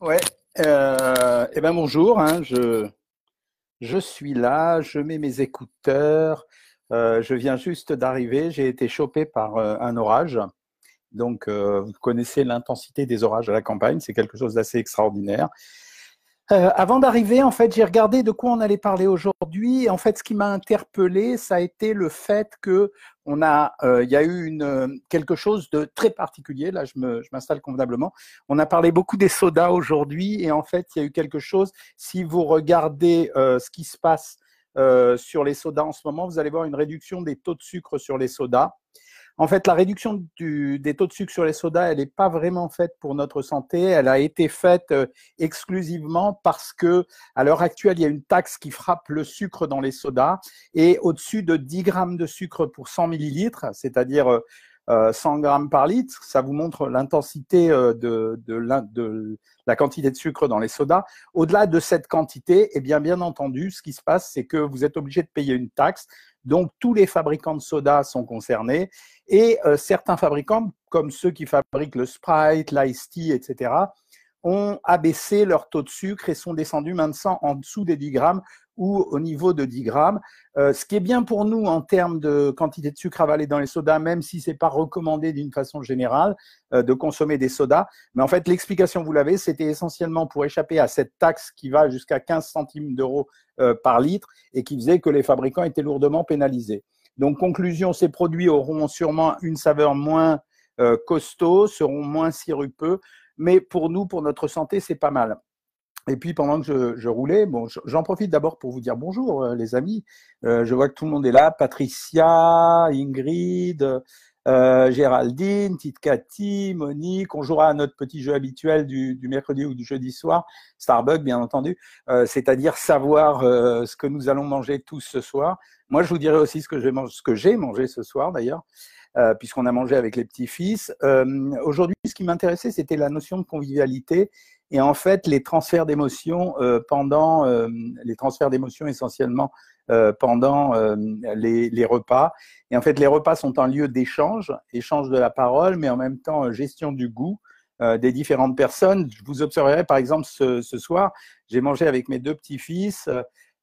Ouais. Euh, eh ben bonjour. Hein, je suis là. Je mets mes écouteurs. Euh, je viens juste d'arriver. J'ai été chopé par euh, un orage. Donc, vous connaissez l'intensité des orages à la campagne. C'est quelque chose d'assez extraordinaire. Euh, avant d'arriver, en fait, j'ai regardé de quoi on allait parler aujourd'hui. En fait, ce qui m'a interpellé, ça a été le fait que a, euh, il y a eu une, quelque chose de très particulier. Là, je m'installe convenablement. On a parlé beaucoup des sodas aujourd'hui, et en fait, il y a eu quelque chose. Si vous regardez euh, ce qui se passe euh, sur les sodas en ce moment, vous allez voir une réduction des taux de sucre sur les sodas. En fait, la réduction du, des taux de sucre sur les sodas, elle n'est pas vraiment faite pour notre santé. Elle a été faite euh, exclusivement parce que, à l'heure actuelle, il y a une taxe qui frappe le sucre dans les sodas et au-dessus de 10 grammes de sucre pour 100 millilitres, c'est-à-dire euh, 100 grammes par litre. Ça vous montre l'intensité euh, de, de, de, la quantité de sucre dans les sodas. Au-delà de cette quantité, eh bien, bien entendu, ce qui se passe, c'est que vous êtes obligé de payer une taxe. Donc, tous les fabricants de soda sont concernés et euh, certains fabricants, comme ceux qui fabriquent le Sprite, l'Ice Tea, etc., ont abaissé leur taux de sucre et sont descendus maintenant en dessous des 10 grammes ou au niveau de 10 grammes. Euh, ce qui est bien pour nous en termes de quantité de sucre avalé dans les sodas, même si c'est pas recommandé d'une façon générale euh, de consommer des sodas. Mais en fait, l'explication, vous l'avez, c'était essentiellement pour échapper à cette taxe qui va jusqu'à 15 centimes d'euros euh, par litre et qui faisait que les fabricants étaient lourdement pénalisés. Donc, conclusion, ces produits auront sûrement une saveur moins costaud, seront moins sirupeux, mais pour nous, pour notre santé, c'est pas mal. Et puis pendant que je, je roulais, bon, j'en profite d'abord pour vous dire bonjour, euh, les amis. Euh, je vois que tout le monde est là. Patricia, Ingrid, euh, Géraldine, Tite Cathy, Monique. On jouera à notre petit jeu habituel du, du mercredi ou du jeudi soir, Starbucks bien entendu, euh, c'est-à-dire savoir euh, ce que nous allons manger tous ce soir. Moi, je vous dirai aussi ce que j'ai mangé, ce mangé ce soir d'ailleurs. Euh, puisqu'on a mangé avec les petits-fils. Euh, Aujourd'hui, ce qui m'intéressait, c'était la notion de convivialité et en fait les transferts d'émotions euh, pendant euh, les transferts d'émotions essentiellement euh, pendant les, les, repas. Et en fait, les repas sont un lieu d'échange, échange de la parole, mais en même temps gestion du goût des différentes personnes. Je vous observerai par exemple ce, ce soir, j'ai mangé avec mes deux petits-fils.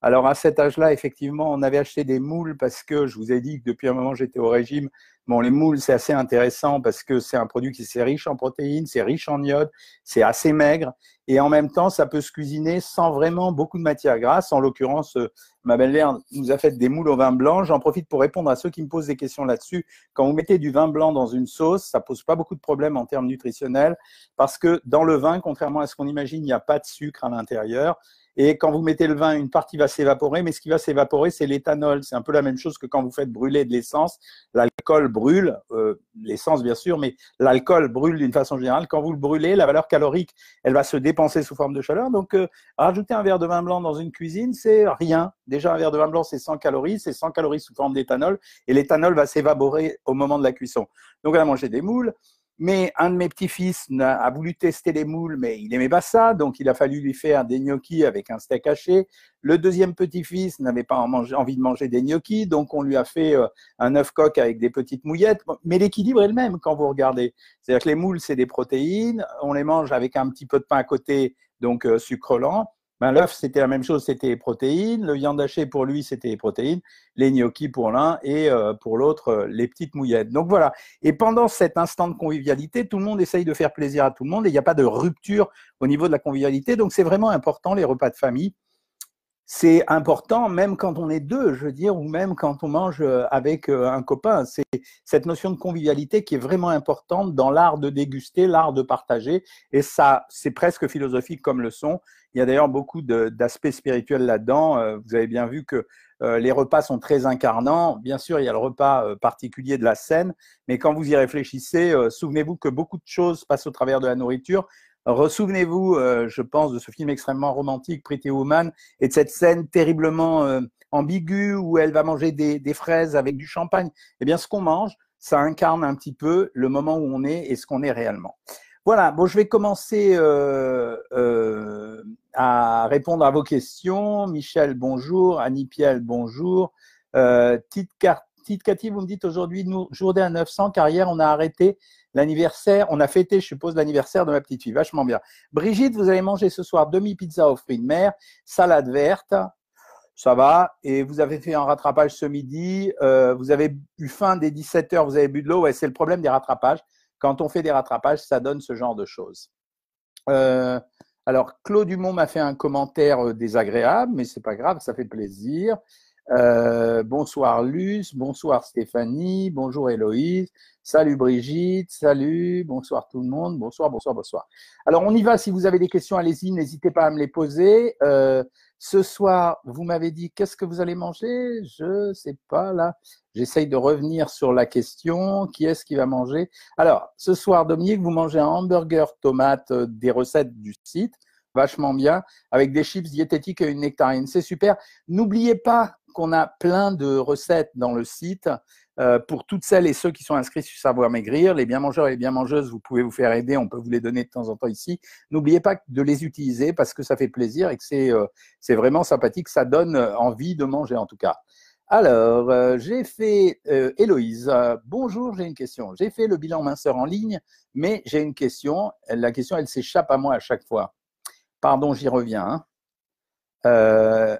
Alors à cet âge-là, effectivement, on avait acheté des moules parce que je vous ai dit que depuis un moment j'étais au régime. Bon, les moules, c'est assez intéressant parce que c'est un produit qui c'est riche en protéines, c'est riche en iode, c'est assez maigre et en même temps, ça peut se cuisiner sans vraiment beaucoup de matière grasse. En l'occurrence, euh, ma belle-mère nous a fait des moules au vin blanc. J'en profite pour répondre à ceux qui me posent des questions là-dessus. Quand vous mettez du vin blanc dans une sauce, ça pose pas beaucoup de problèmes en termes nutritionnels parce que dans le vin, contrairement à ce qu'on imagine, il n'y a pas de sucre à l'intérieur. Et quand vous mettez le vin, une partie va s'évaporer, mais ce qui va s'évaporer, c'est l'éthanol. C'est un peu la même chose que quand vous faites brûler de l'essence. L'alcool brûle, euh, l'essence bien sûr, mais l'alcool brûle d'une façon générale. Quand vous le brûlez, la valeur calorique, elle va se dépenser sous forme de chaleur. Donc, euh, rajouter un verre de vin blanc dans une cuisine, c'est rien. Déjà, un verre de vin blanc, c'est 100 calories, c'est 100 calories sous forme d'éthanol, et l'éthanol va s'évaporer au moment de la cuisson. Donc, on a mangé des moules. Mais un de mes petits-fils a voulu tester les moules, mais il aimait pas ça, donc il a fallu lui faire des gnocchis avec un steak haché. Le deuxième petit-fils n'avait pas envie de manger des gnocchis, donc on lui a fait euh, un œuf coq avec des petites mouillettes. Mais l'équilibre est le même quand vous regardez. C'est-à-dire que les moules, c'est des protéines, on les mange avec un petit peu de pain à côté, donc euh, sucre lent. Ben, l'œuf, c'était la même chose, c'était les protéines. Le viande hachée, pour lui, c'était les protéines. Les gnocchis pour l'un et euh, pour l'autre, euh, les petites mouillettes. Donc voilà. Et pendant cet instant de convivialité, tout le monde essaye de faire plaisir à tout le monde et il n'y a pas de rupture au niveau de la convivialité. Donc c'est vraiment important, les repas de famille. C'est important, même quand on est deux, je veux dire, ou même quand on mange euh, avec un copain. C'est cette notion de convivialité qui est vraiment importante dans l'art de déguster, l'art de partager. Et ça, c'est presque philosophique comme le son. Il y a d'ailleurs beaucoup d'aspects spirituels là-dedans. Euh, vous avez bien vu que euh, les repas sont très incarnants. Bien sûr, il y a le repas euh, particulier de la scène, mais quand vous y réfléchissez, souvenez-vous que beaucoup de choses passent au travers de la nourriture. Ressouvenez-vous, je pense, de ce film extrêmement romantique, Pretty Woman, et de cette scène terriblement ambiguë où elle va manger des, fraises avec du champagne. Eh bien, ce qu'on mange, ça incarne un petit peu le moment où on est et ce qu'on est réellement. Voilà, bon, je vais commencer euh, euh, à répondre à vos questions. Michel, bonjour. Annie Piel, bonjour. Euh, Tite, Cathy, vous me dites aujourd'hui, nous, journée à 900, car hier, on a arrêté l'anniversaire, on a fêté, je suppose, l'anniversaire de ma petite fille, vachement bien. Brigitte, vous allez manger ce soir demi-pizza aux fruits de mer, salade verte, ça va, et vous avez fait un rattrapage ce midi, euh, vous avez eu faim dès 17 heures, vous avez bu de l'eau, ouais, c'est le problème des rattrapages. Quand on fait des rattrapages, ça donne ce genre de choses. Euh, alors, Claude Dumont m'a fait un commentaire euh, désagréable, mais c'est pas grave, ça fait plaisir. Euh, bonsoir Luce, bonsoir Stéphanie, bonjour Héloïse, salut Brigitte, salut, bonsoir tout le monde, bonsoir, bonsoir, bonsoir. Alors on y va, si vous avez des questions, allez-y, n'hésitez pas à me les poser. Euh, ce soir, vous m'avez dit qu'est-ce que vous allez manger? Je sais pas là. J'essaye de revenir sur la question. Qui est-ce qui va manger? Alors, ce soir, Dominique, vous mangez un hamburger tomate euh, des recettes du site vachement bien, avec des chips diététiques et une nectarine. C'est super. N'oubliez pas qu'on a plein de recettes dans le site. Euh, pour toutes celles et ceux qui sont inscrits sur Savoir Maigrir, les bien mangeurs et les bien mangeuses, vous pouvez vous faire aider, on peut vous les donner de temps en temps ici. N'oubliez pas de les utiliser parce que ça fait plaisir et que c'est euh, vraiment sympathique, ça donne envie de manger en tout cas. Alors, euh, j'ai fait, Héloïse, bonjour, j'ai une question. J'ai fait le bilan minceur en ligne, mais j'ai une question. La question, elle s'échappe à moi à chaque fois. Pardon, j'y reviens. Hein.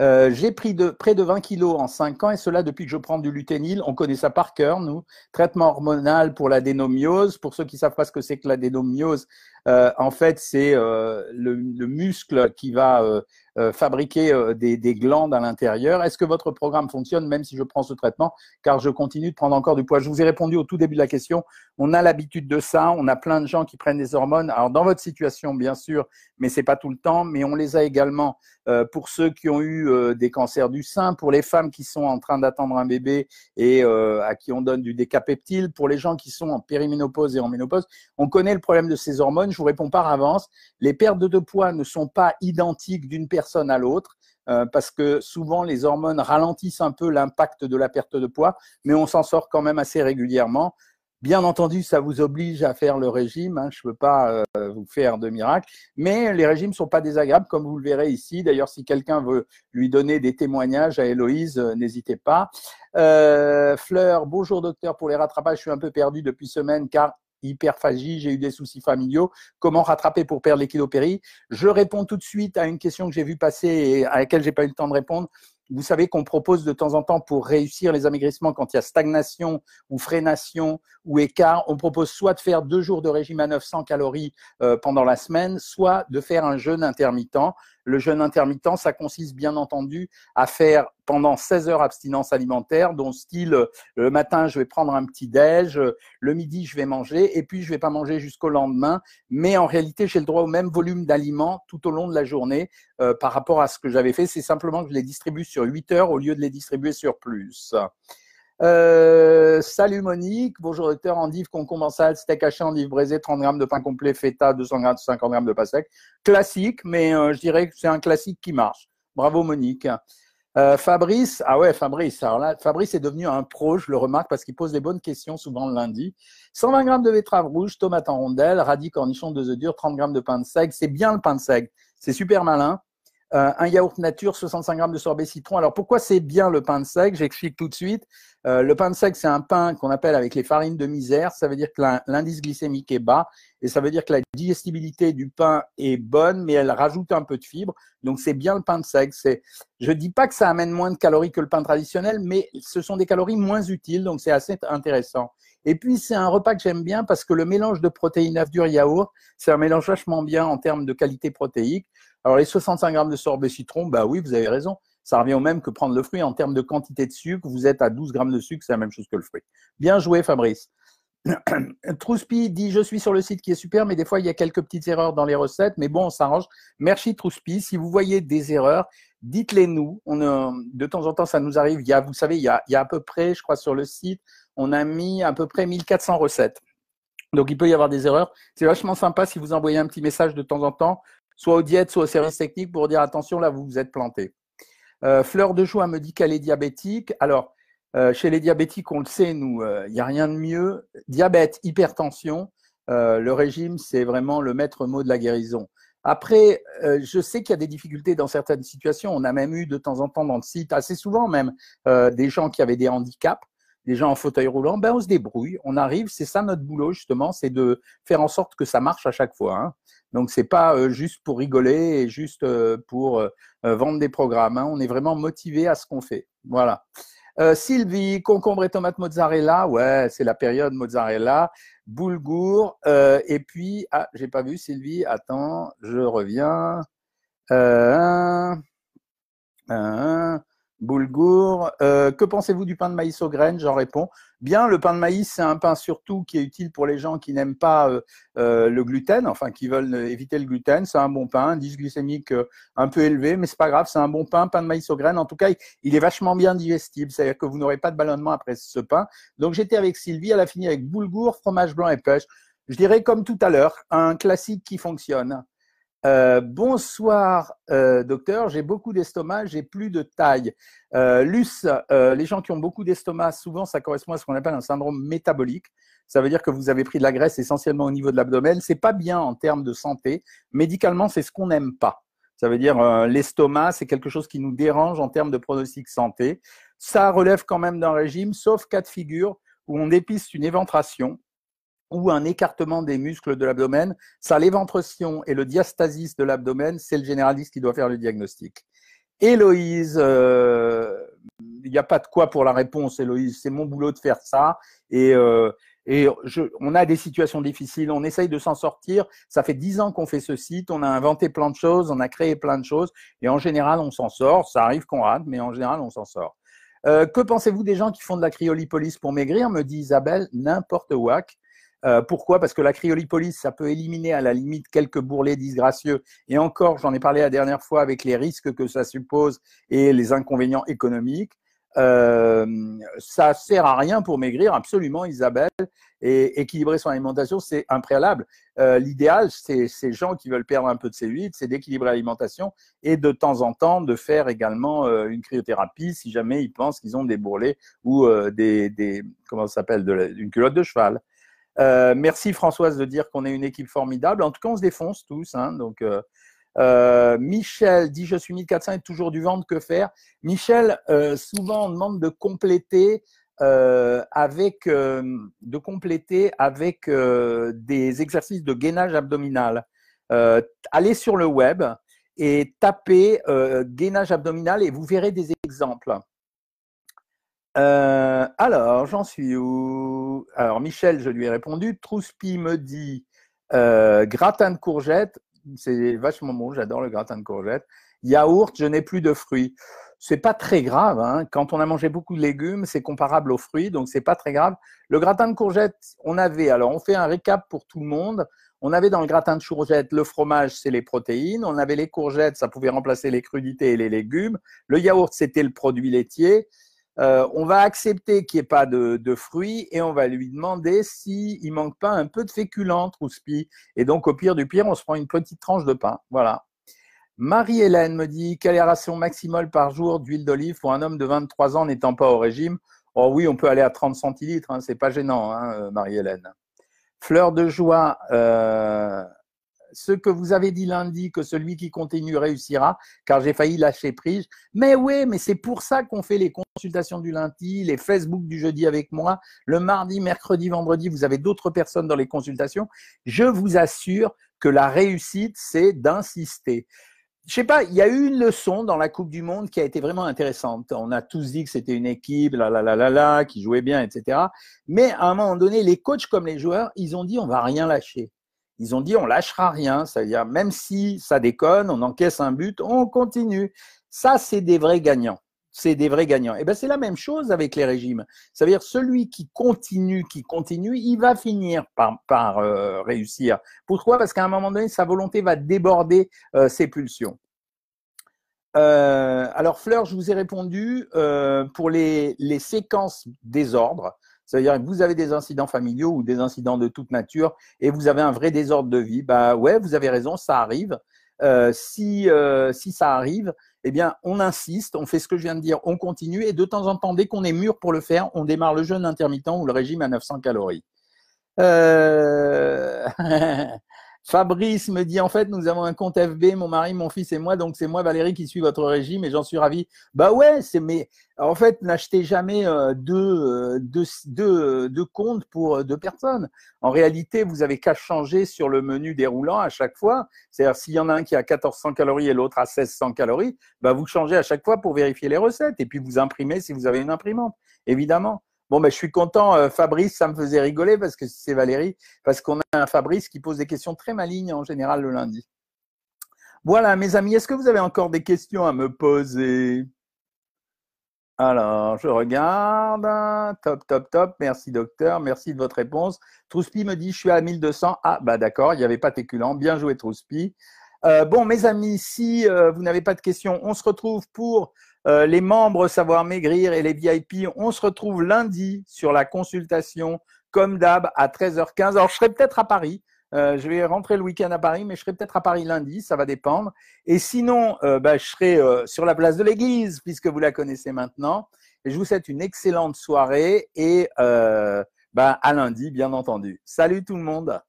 Euh, j'ai pris près de 20 kilos en 5 ans et cela depuis que je prends du luténil. On connaît ça par cœur, nous. Traitement hormonal pour l'adénomiose. Pour ceux qui savent pas ce que c'est que l'adénomiose, euh, en fait, c'est euh, le, le, muscle qui va euh, fabriquer des, des, glandes à l'intérieur. Est-ce que votre programme fonctionne même si je prends ce traitement? Car je continue de prendre encore du poids. Je vous ai répondu au tout début de la question. On a l'habitude de ça. On a plein de gens qui prennent des hormones. Alors dans votre situation, bien sûr, mais c'est pas tout le temps. Mais on les a également pour ceux qui ont eu des cancers du sein, pour les femmes qui sont en train d'attendre un bébé et à qui on donne du décapeptile, pour les gens qui sont en périménopause et en ménopause. On connaît le problème de ces hormones. Je vous réponds par avance. Les pertes de poids ne sont pas identiques d'une personne à l'autre, euh, parce que souvent les hormones ralentissent un peu l'impact de la perte de poids, mais on s'en sort quand même assez régulièrement. Bien entendu, ça vous oblige à faire le régime. Hein, je ne peux pas euh, vous faire de miracle, mais les régimes ne sont pas désagréables, comme vous le verrez ici. D'ailleurs, si quelqu'un veut lui donner des témoignages à Héloïse, euh, n'hésitez pas. Fleur, bonjour docteur. Pour les rattrapages, je suis un peu perdu depuis semaine car hyperphagie, j'ai eu des soucis familiaux, comment rattraper pour perdre les Je réponds tout de suite à une question que j'ai vue passer et à laquelle j'ai pas eu le temps de répondre. Vous savez qu'on propose de temps en temps pour réussir les amaigrissements quand il y a stagnation ou freination ou écart, on propose soit de faire deux jours de régime à 900 calories euh, pendant la semaine, soit de faire un jeûne intermittent. Le jeûne intermittent, ça consiste bien entendu à faire pendant 16 heures abstinence alimentaire, dont style le matin je vais prendre un petit déj, le midi je vais manger et puis je vais pas manger jusqu'au lendemain, mais en réalité j'ai le droit au même volume d'aliments tout au long de la journée euh, par rapport à ce que j'avais fait. C'est simplement que je les distribue sur 8 heures au lieu de les distribuer sur plus. Euh, salut Monique, bonjour docteur, endive, concombre en salade, steak haché, endive braisée, 30 grammes de pain complet, feta, 200 grammes, 50 grammes de pain sec. Classique, mais euh, je dirais que c'est un classique qui marche. Bravo Monique. Euh, Fabrice, ah ouais Fabrice, alors là, Fabrice est devenu un pro, je le remarque parce qu'il pose des bonnes questions souvent le lundi. 120 grammes de betterave rouge, tomate en rondelles, radis, cornichons, deux œufs durs, 30 grammes de pain de seigle. C'est bien le pain de seigle, c'est super malin. Euh, un yaourt nature, 65 grammes de sorbet citron. Alors pourquoi c'est bien le pain de seigle J'explique tout de suite. Euh, le pain de seigle, c'est un pain qu'on appelle avec les farines de misère. Ça veut dire que l'indice glycémique est bas et ça veut dire que la digestibilité du pain est bonne, mais elle rajoute un peu de fibres. Donc c'est bien le pain de seigle. C'est, je dis pas que ça amène moins de calories que le pain traditionnel, mais ce sont des calories moins utiles, donc c'est assez intéressant. Et puis c'est un repas que j'aime bien parce que le mélange de protéines œufs durs yaourt, c'est un mélange vachement bien en termes de qualité protéique. Alors les 65 grammes de sorbet citron, bah oui, vous avez raison. Ça revient au même que prendre le fruit en termes de quantité de sucre. Vous êtes à 12 grammes de sucre, c'est la même chose que le fruit. Bien joué, Fabrice. Trouspi dit Je suis sur le site qui est super, mais des fois il y a quelques petites erreurs dans les recettes, mais bon, on s'arrange. Merci Trouspi. Si vous voyez des erreurs, dites-les nous. On, de temps en temps, ça nous arrive. Vous savez, il y, a, il y a à peu près, je crois, sur le site, on a mis à peu près 1400 recettes. Donc il peut y avoir des erreurs. C'est vachement sympa si vous envoyez un petit message de temps en temps soit au diète, soit au service technique pour dire attention, là, vous vous êtes planté. Euh, Fleur de Joie me dit qu'elle est diabétique. Alors, euh, chez les diabétiques, on le sait, nous, il euh, n'y a rien de mieux. Diabète, hypertension, le régime, c'est vraiment le maître mot de la guérison. Après, je sais qu'il y a des difficultés dans certaines situations. On a même eu de temps en temps dans le site, assez souvent même, des gens qui avaient des handicaps des gens en fauteuil roulant, ben on se débrouille, on arrive, c'est ça notre boulot justement, c'est de faire en sorte que ça marche à chaque fois. Hein. Donc c'est pas euh, juste pour rigoler et juste euh, pour euh, vendre des programmes. Hein. On est vraiment motivé à ce qu'on fait. Voilà. Sylvie, concombre et tomate mozzarella, ouais, c'est la période mozzarella, boulgour, et puis ah, j'ai pas vu Sylvie. Attends, je reviens. Euh, Boulgour. Euh, que pensez-vous du pain de maïs aux graines? J'en réponds. Bien, le pain de maïs, c'est un pain surtout qui est utile pour les gens qui n'aiment pas euh, euh, le gluten, enfin qui veulent éviter le gluten. C'est un bon pain, indice glycémique un peu élevé, mais c'est pas grave, c'est un bon pain, pain de maïs aux graines. En tout cas, il est vachement bien digestible, c'est-à-dire que vous n'aurez pas de ballonnement après ce pain. Donc j'étais avec Sylvie, elle a fini avec boulgour, fromage blanc et pêche. Je dirais comme tout à l'heure, un classique qui fonctionne. Euh, bonsoir, euh, docteur. J'ai beaucoup d'estomac, j'ai plus de taille. Euh, Luce, les gens qui ont beaucoup d'estomac, souvent, ça correspond à ce qu'on appelle un syndrome métabolique. Ça veut dire que vous avez pris de la graisse essentiellement au niveau de l'abdomen. C'est pas bien en termes de santé. Médicalement, c'est ce qu'on n'aime pas. Ça veut dire l'estomac, c'est quelque chose qui nous dérange en termes de pronostic santé. Ça relève quand même d'un régime, sauf cas de figure où on dépiste une éventration ou un écartement des muscles de l'abdomen. Ça, l'éventration et le diastasis de l'abdomen, c'est le généraliste qui doit faire le diagnostic. Héloïse, euh, il n'y a pas de quoi pour la réponse, Héloïse. C'est mon boulot de faire ça. Et, euh, et je, on a des situations difficiles, on essaye de s'en sortir. Ça fait dix ans qu'on fait ce site, on a inventé plein de choses, on a créé plein de choses. Et en général, on s'en sort. Ça arrive qu'on rate, mais en général, on s'en sort. Euh, que pensez-vous des gens qui font de la cryolipolyse pour maigrir? Me dit Isabelle, n'importe whack. Euh, pourquoi? Parce que la cryolipolyse, ça peut éliminer à la limite quelques bourrelets disgracieux. Et encore, j'en ai parlé la dernière fois avec les risques que ça suppose et les inconvénients économiques. Euh, ça sert à rien pour maigrir, absolument, Isabelle. Et équilibrer son alimentation, c'est un préalable. Euh, L'idéal, c'est ces gens qui veulent perdre un peu de C8, c'est d'équilibrer l'alimentation et de temps en temps de faire également euh, une cryothérapie si jamais ils pensent qu'ils ont des bourrelets ou des, des, comment ça s'appelle, une culotte de cheval. Euh, merci Françoise de dire qu'on est une équipe formidable. En tout cas, on se défonce tous. Hein, euh, euh, Michel dit Je suis 1400 et toujours du ventre, que faire? Michel, souvent on demande de compléter avec, de compléter avec des exercices de gainage abdominal. allez sur le web et tapez gainage abdominal et vous verrez des exemples. Euh, alors, j'en suis où? Alors, Michel, je lui ai répondu. Trouspi me dit euh, gratin de courgettes. C'est vachement bon, j'adore le gratin de courgettes. Yaourt, je n'ai plus de fruits. C'est pas très grave. Hein. Quand on a mangé beaucoup de légumes, c'est comparable aux fruits, donc c'est pas très grave. Le gratin de courgettes, on avait, alors on fait un récap pour tout le monde. On avait dans le gratin de courgettes le fromage, c'est les protéines. On avait les courgettes, ça pouvait remplacer les crudités et les légumes. Le yaourt, c'était le produit laitier. Euh, on va accepter qu'il n'y ait pas de, fruits et on va lui demander s'il ne manque pas un peu de féculents, Trouspi. Et donc, au pire du pire, on se prend une petite tranche de pain. Voilà. Marie-Hélène me dit quelle est la ration maximale par jour d'huile d'olive pour un homme de 23 ans n'étant pas au régime? Oh oui, on peut aller à 30 centilitres, hein, c'est pas gênant, hein, euh, Marie-Hélène. Fleur de joie, euh, ce que vous avez dit lundi, que celui qui continue réussira, car j'ai failli lâcher prise. Mais oui, mais c'est pour ça qu'on fait les consultations du lundi, les Facebook du jeudi avec moi, le mardi, mercredi, vendredi, vous avez d'autres personnes dans les consultations. Je vous assure que la réussite, c'est d'insister. Je sais pas, il y a eu une leçon dans la Coupe du Monde qui a été vraiment intéressante. On a tous dit que c'était une équipe, la la la la la, qui jouait bien, etc. Mais à un moment donné, les coachs comme les joueurs, ils ont dit on va rien lâcher. Ils ont dit on lâchera rien, c'est-à-dire même si ça déconne, on encaisse un but, on continue. Ça, c'est des vrais gagnants. C'est des vrais gagnants. Et eh ben c'est la même chose avec les régimes. C'est-à-dire celui qui continue, qui continue, il va finir par, euh, réussir. Pourquoi? Parce qu'à un moment donné, sa volonté va déborder euh, ses pulsions. Euh, alors Fleur, je vous ai répondu pour les, les séquences désordre. C'est-à-dire que vous avez des incidents familiaux ou des incidents de toute nature et vous avez un vrai désordre de vie. Bah ouais, vous avez raison, ça arrive. Euh, si, euh, si ça arrive, eh bien, on insiste, on fait ce que je viens de dire, on continue et de temps en temps, dès qu'on est mûr pour le faire, on démarre le jeûne intermittent ou le régime à 900 calories. Euh... Fabrice me dit en fait, nous avons un compte FB, mon mari, mon fils et moi, donc c'est moi Valérie qui suis votre régime et j'en suis ravi. Bah ouais, c'est mais en fait, n'achetez jamais euh, deux, euh, deux, deux, deux, comptes pour euh, deux personnes. En réalité, vous avez qu'à changer sur le menu déroulant à chaque fois. C'est-à-dire, s'il y en a un qui a 1400 calories et l'autre a 1600 calories, bah vous changez à chaque fois pour vérifier les recettes et puis vous imprimez si vous avez une imprimante, évidemment. Bon, ben, je suis content, euh, Fabrice, ça me faisait rigoler parce que c'est Valérie, parce qu'on a un Fabrice qui pose des questions très malignes en général le lundi. Voilà, mes amis, est-ce que vous avez encore des questions à me poser? Alors, je regarde. Top, top, top. Merci, docteur. Merci de votre réponse. Trouspi me dit, je suis à 1200. Ah, bah d'accord, il n'y avait pas Téculant. Bien joué, Trouspi. Euh, bon, mes amis, si euh, vous n'avez pas de questions, on se retrouve pour euh, les membres Savoir Maigrir et les VIP, on se retrouve lundi sur la consultation, comme d'hab, à 13h15. Alors, je serai peut-être à Paris. Euh, je vais rentrer le week-end à Paris, mais je serai peut-être à Paris lundi, ça va dépendre. Et sinon, euh, bah, je serai sur la place de l'église, puisque vous la connaissez maintenant. Je vous souhaite une excellente soirée et bah, à lundi, bien entendu. Salut tout le monde.